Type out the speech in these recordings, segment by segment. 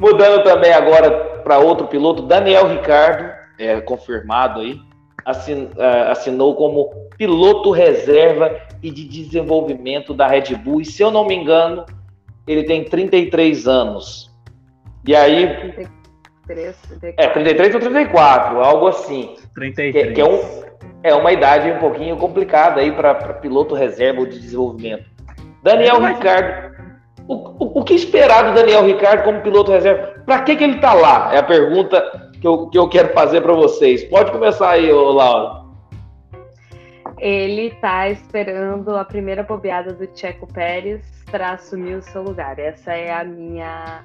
Mudando também agora para outro piloto, Daniel Ricardo, é, confirmado aí, assin, uh, assinou como piloto reserva e de desenvolvimento da Red Bull. E se eu não me engano, ele tem 33 anos. E aí. 33, 34. É, 33 ou 34, algo assim. 33. Que, que é, um, é uma idade um pouquinho complicada aí para piloto reserva ou de desenvolvimento. Daniel Ricardo. O, o, o, que esperar do Daniel Ricardo como piloto reserva? Para que, que ele está lá? É a pergunta que eu, que eu quero fazer para vocês. Pode começar aí, Laura. Ele está esperando a primeira bobeada do Checo Pérez para assumir o seu lugar. Essa é a minha.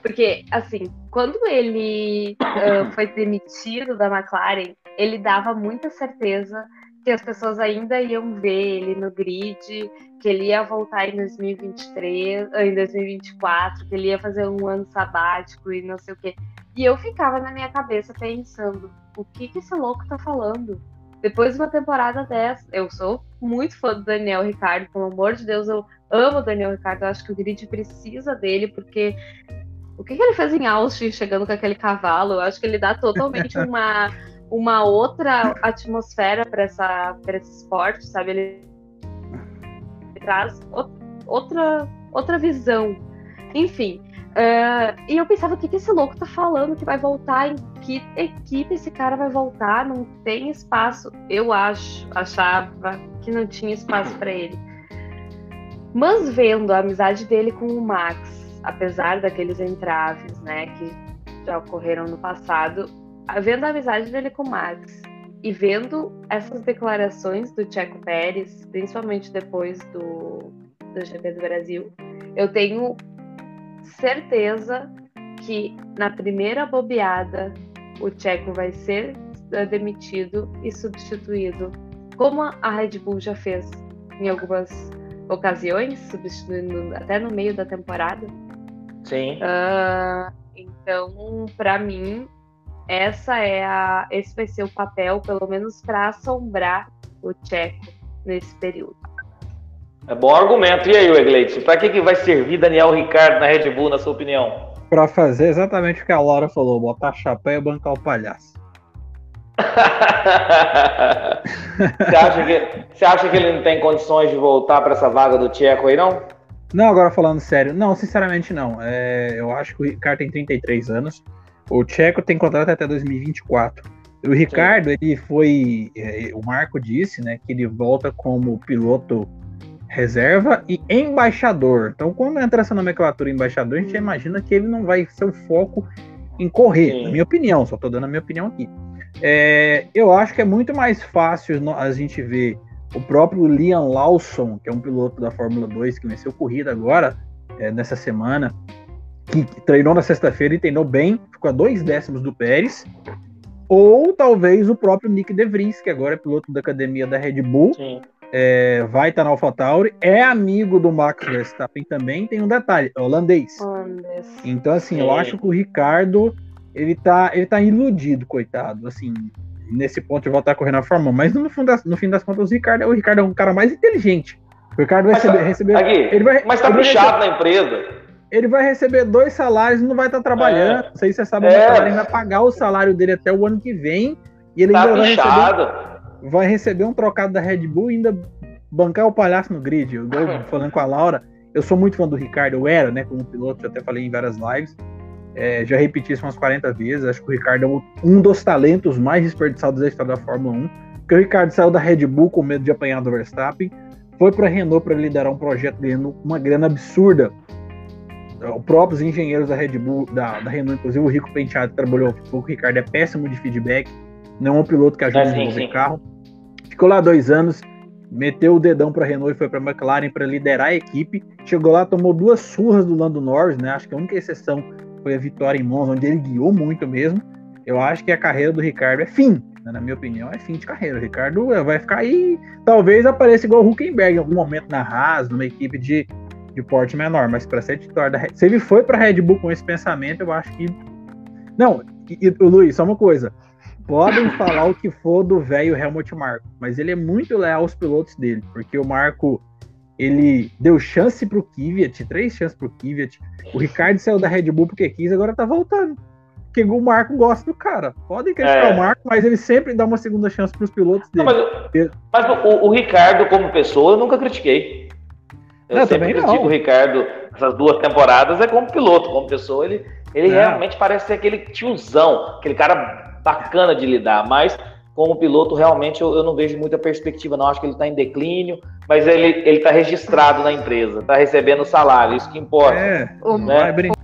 Porque, assim, quando ele uh, foi demitido da McLaren, ele dava muita certeza que as pessoas ainda iam ver ele no grid, que ele ia voltar em 2023, em 2024, que ele ia fazer um ano sabático e não sei o quê. E eu ficava na minha cabeça pensando, o que que esse louco tá falando? Depois de uma temporada dessa, eu sou muito fã do Daniel Ricardo, pelo amor de Deus, eu amo o Daniel Ricardo, eu acho que o grid precisa dele, porque o que, que ele fez em Austin chegando com aquele cavalo? Eu acho que ele dá totalmente uma uma outra atmosfera para essa para esse esporte, sabe? Ele traz outra outra visão. Enfim, uh, e eu pensava o que, que esse louco tá falando que vai voltar em que equipe esse cara vai voltar? Não tem espaço. Eu acho, achava que não tinha espaço para ele. Mas vendo a amizade dele com o Max, apesar daqueles entraves, né, que já ocorreram no passado, vendo a amizade dele com o Max e vendo essas declarações do Checo Pérez, principalmente depois do, do GP do Brasil, eu tenho certeza que na primeira bobeada o Checo vai ser eh, demitido e substituído, como a Red Bull já fez em algumas ocasiões, substituindo até no meio da temporada. Sim. Uh, então, para mim, essa é a, esse vai ser o papel, pelo menos para assombrar o Tcheco nesse período. É bom argumento. E aí, Egleitson, para que, que vai servir Daniel Ricardo na Red Bull, na sua opinião? Para fazer exatamente o que a Laura falou, botar chapéu e bancar o palhaço. você, acha que, você acha que ele não tem condições de voltar para essa vaga do Tcheco aí, não? Não, agora falando sério. Não, sinceramente não. É, eu acho que o Ricardo tem 33 anos. O Tcheco tem contrato até 2024. O Ricardo, Sim. ele foi. É, o Marco disse, né, que ele volta como piloto reserva e embaixador. Então, quando entra essa nomenclatura embaixador, a gente imagina que ele não vai ser o foco em correr, Sim. na minha opinião, só estou dando a minha opinião aqui. É, eu acho que é muito mais fácil a gente ver o próprio Liam Lawson, que é um piloto da Fórmula 2 que venceu corrida agora, é, nessa semana, que treinou na sexta-feira e treinou bem, ficou a dois décimos do Pérez, ou talvez o próprio Nick De Vries, que agora é piloto da academia da Red Bull, é, vai estar tá na AlphaTauri, é amigo do Max Verstappen também, tem um detalhe, é holandês. holandês. Então, assim, Sim. eu acho que o Ricardo, ele tá, ele tá iludido, coitado, assim, nesse ponto de voltar a correr na Fórmula 1, mas no, fim das, no fim das contas, o Ricardo, o Ricardo é um cara mais inteligente. O Ricardo vai mas, receber, receber aqui, ele vai, mas tá puxado na empresa ele vai receber dois salários, não vai estar tá trabalhando. É. Não sei se você sabe, é. mas ele vai pagar o salário dele até o ano que vem. E ele tá ainda vai receber, vai receber, um trocado da Red Bull e ainda bancar o palhaço no grid. Eu, falando com a Laura, eu sou muito fã do Ricardo, eu era, né, como piloto, já até falei em várias lives. É, já repeti isso umas 40 vezes. Acho que o Ricardo é um dos talentos mais desperdiçados da história da Fórmula 1. Porque o Ricardo saiu da Red Bull com medo de apanhar do Verstappen, foi para a Renault para liderar um projeto ganhando uma grana absurda os próprios engenheiros da Red Bull, da, da Renault, inclusive o Rico Penteado, que trabalhou com o Ricardo, é péssimo de feedback, não é um piloto que ajuda é, a desenvolver carro. Ficou lá dois anos, meteu o dedão para a Renault e foi para a McLaren para liderar a equipe. Chegou lá, tomou duas surras do Lando Norris, né? Acho que a única exceção foi a vitória em Monza, onde ele guiou muito mesmo. Eu acho que a carreira do Ricardo é fim, né? na minha opinião, é fim de carreira. O Ricardo vai ficar aí, talvez apareça igual o Huckenberg em algum momento na Haas, numa equipe de de porte menor, mas para ser titular da Se ele foi para Red Bull com esse pensamento, eu acho que. Não, e, e, Luiz, só uma coisa. Podem falar o que for do velho Helmut Marko, mas ele é muito leal aos pilotos dele, porque o Marco ele deu chance pro Kvyat, três chances pro Kvyat. O Ricardo saiu da Red Bull porque quis, agora tá voltando. Porque o Marco gosta do cara. Podem criticar é. o Marco, mas ele sempre dá uma segunda chance pros pilotos dele. Não, mas, mas o, o, Ricardo, como pessoa, eu nunca critiquei. Eu não, sempre critico não. o Ricardo essas duas temporadas é como piloto, como pessoa, ele, ele é. realmente parece ser aquele tiozão, aquele cara bacana de lidar, mas como piloto, realmente eu, eu não vejo muita perspectiva, não. Acho que ele está em declínio, mas ele está registrado na empresa, está recebendo salário, isso que importa. É, né? vai brincar